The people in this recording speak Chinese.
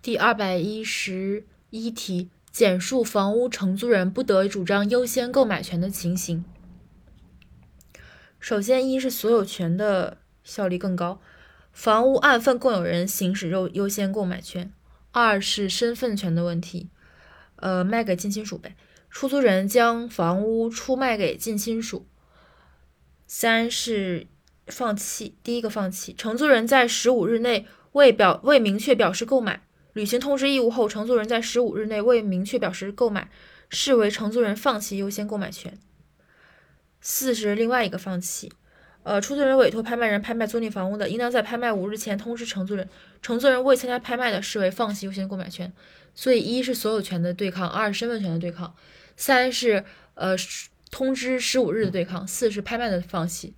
第二百一十一题，简述房屋承租人不得主张优先购买权的情形。首先，一是所有权的效力更高，房屋按份共有人行使优优先购买权；二是身份权的问题，呃，卖给近亲属呗，出租人将房屋出卖给近亲属；三是放弃，第一个放弃，承租人在十五日内未表未明确表示购买。履行通知义务后，承租人在十五日内未明确表示购买，视为承租人放弃优先购买权。四是另外一个放弃，呃，出租人委托拍卖人拍卖租赁房屋的，应当在拍卖五日前通知承租人，承租人未参加拍卖的，视为放弃优先购买权。所以一是所有权的对抗，二是身份权的对抗，三是呃通知十五日的对抗，四是拍卖的放弃。